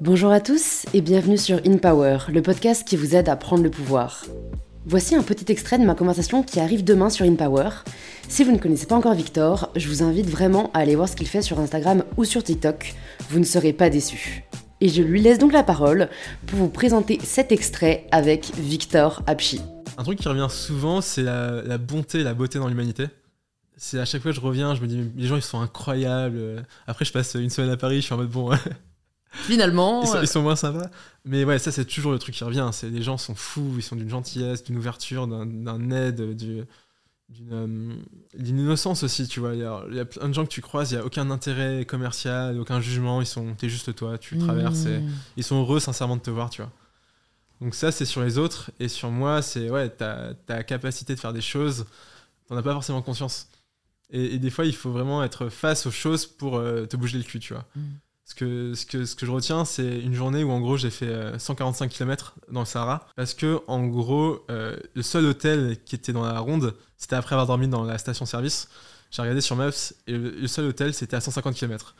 Bonjour à tous et bienvenue sur In Power, le podcast qui vous aide à prendre le pouvoir. Voici un petit extrait de ma conversation qui arrive demain sur In Power. Si vous ne connaissez pas encore Victor, je vous invite vraiment à aller voir ce qu'il fait sur Instagram ou sur TikTok. Vous ne serez pas déçus. Et je lui laisse donc la parole pour vous présenter cet extrait avec Victor Apchi. Un truc qui revient souvent, c'est la, bonté la beauté dans l'humanité. C'est à chaque fois que je reviens, je me dis, les gens ils sont incroyables. Après, je passe une semaine à Paris, je suis en mode bon. Finalement. Ils sont, ils sont moins sympas. Mais ouais, ça, c'est toujours le truc qui revient. C'est les gens sont fous, ils sont d'une gentillesse, d'une ouverture, d'un- aide, du- euh, d'une innocence aussi, tu vois. Il y, a, il y a plein de gens que tu croises, il n'y a aucun intérêt commercial, aucun jugement. Ils sont, t'es juste toi, tu traverses et hmm. ils sont heureux sincèrement de te voir, tu vois. Donc ça, c'est sur les autres. Et sur moi, c'est ouais, ta, ta capacité de faire des choses, t'en as pas forcément conscience. Et, et des fois, il faut vraiment être face aux choses pour euh, te bouger le cul, tu vois. Mm. Ce que, ce, que, ce que je retiens, c'est une journée où en gros j'ai fait euh, 145 km dans le Sahara. Parce que en gros, euh, le seul hôtel qui était dans la ronde, c'était après avoir dormi dans la station-service. J'ai regardé sur Maps et le, seul hôtel c'était à 150 km.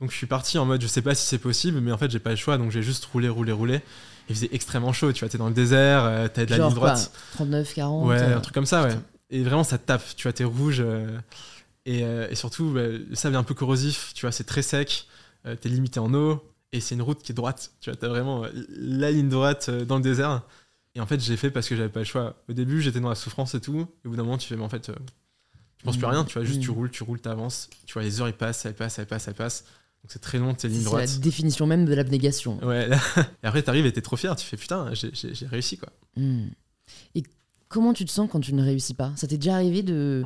Donc je suis parti en mode je sais pas si c'est possible, mais en fait j'ai pas le choix donc j'ai juste roulé, roulé, roulé. Il faisait extrêmement chaud, tu vois, t'es dans le désert, euh, t'as de la Genre ligne droite. quoi, 39, 40. Ouais, euh, un truc comme ça, ouais. Et vraiment, ça te tape, tu vois, t'es rouge. euh, et, euh, et surtout, bah, le sable est un peu corrosif, tu vois, c'est très sec, euh, t'es limité en eau, et c'est une route qui est droite, tu vois, t'as vraiment euh, la ligne droite euh, dans le désert. Et en fait, j'ai fait parce que j'avais pas le choix. Au début, j'étais dans la souffrance et tout, et au bout d'un moment, tu fais, mais en fait, tu penses plus à rien, tu vois, juste Mm. tu roules, tu roules, t'avances, tu vois, les heures, ils passent, elles passent, elles passent, elles passent. Donc c'est très long, tes lignes C'est la droites. définition même de l'abnégation. Ouais, et après, t'arrives et t'es trop fier, tu fais, putain, j'ai- réussi, quoi. Hmm. Et comment tu te sens quand tu ne réussis pas? Ça t'est déjà arrivé de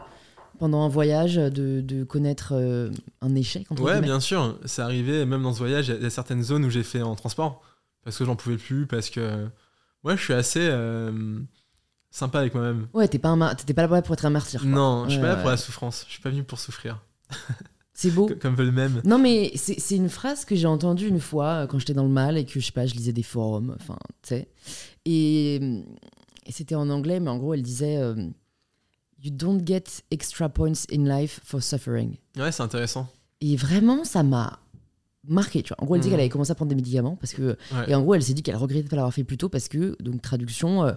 pendant un voyage de, de connaître euh, un échec entre Ouais, bien sûr. C'est arrivé, même dans ce voyage, il y a- il y, a certaines zones où j'ai fait en transport. Parce que j'en pouvais plus, parce que. Moi, je suis assez euh, sympa avec moi-même. Ouais, t'es pas, un pas là pour être un martyr. quoi. Non, je suis Ouais, pas là pour ouais. la souffrance. Je suis pas venu pour souffrir. C'est beau. Co- Comme veut le même. Non, mais c'est une phrase que j'ai entendue une fois euh, quand j'étais dans le mal et que je sais pas, je lisais des forums, enfin, tu sais. Et, euh, et c'était en anglais, mais en gros, elle disait euh, You don't get extra points in life for suffering. Ouais, c'est intéressant. Et vraiment, ça m'a marqué. Tu vois. En gros, elle dit Mhm. qu'elle avait commencé à prendre des médicaments parce que. Ouais. Et en gros, elle s'est dit qu'elle regrettait de pas l'avoir fait plus tôt parce que, donc, traduction, euh,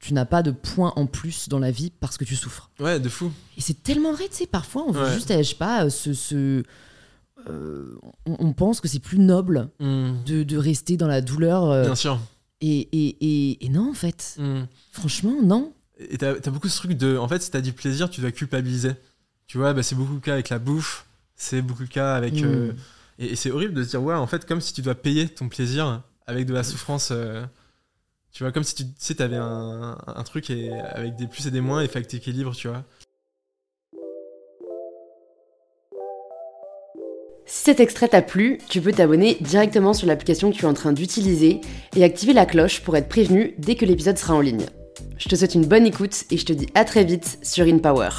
tu n'as pas de points en plus dans la vie parce que tu souffres. Ouais, de fou. Et c'est tellement vrai, tu sais, parfois, on veut Ouais. juste, euh, je sais pas, se- euh, on, on pense que c'est plus noble Mm. de, de rester dans la douleur. euh, Bien sûr. et, et, et, et non, en fait. Mm. Franchement, non. Et t'as as beaucoup ce truc de. En fait, si t'as du plaisir, tu dois culpabiliser. Tu vois, bah, c'est beaucoup le cas avec la bouffe. C'est beaucoup le cas avec. Mm. euh, Et, et c'est horrible de se dire, ouais, en fait, comme si tu dois payer ton plaisir avec de la souffrance. euh, tu vois, comme si tu sais, avais un, un truc et, avec des plus et des moins et fait que t'équilibres, tu vois. Si cet extrait t'a plu, tu peux t'abonner directement sur l'application que tu es en train d'utiliser et activer la cloche pour être prévenu dès que l'épisode sera en ligne. Je te souhaite une bonne écoute et je te dis à très vite sur InPower.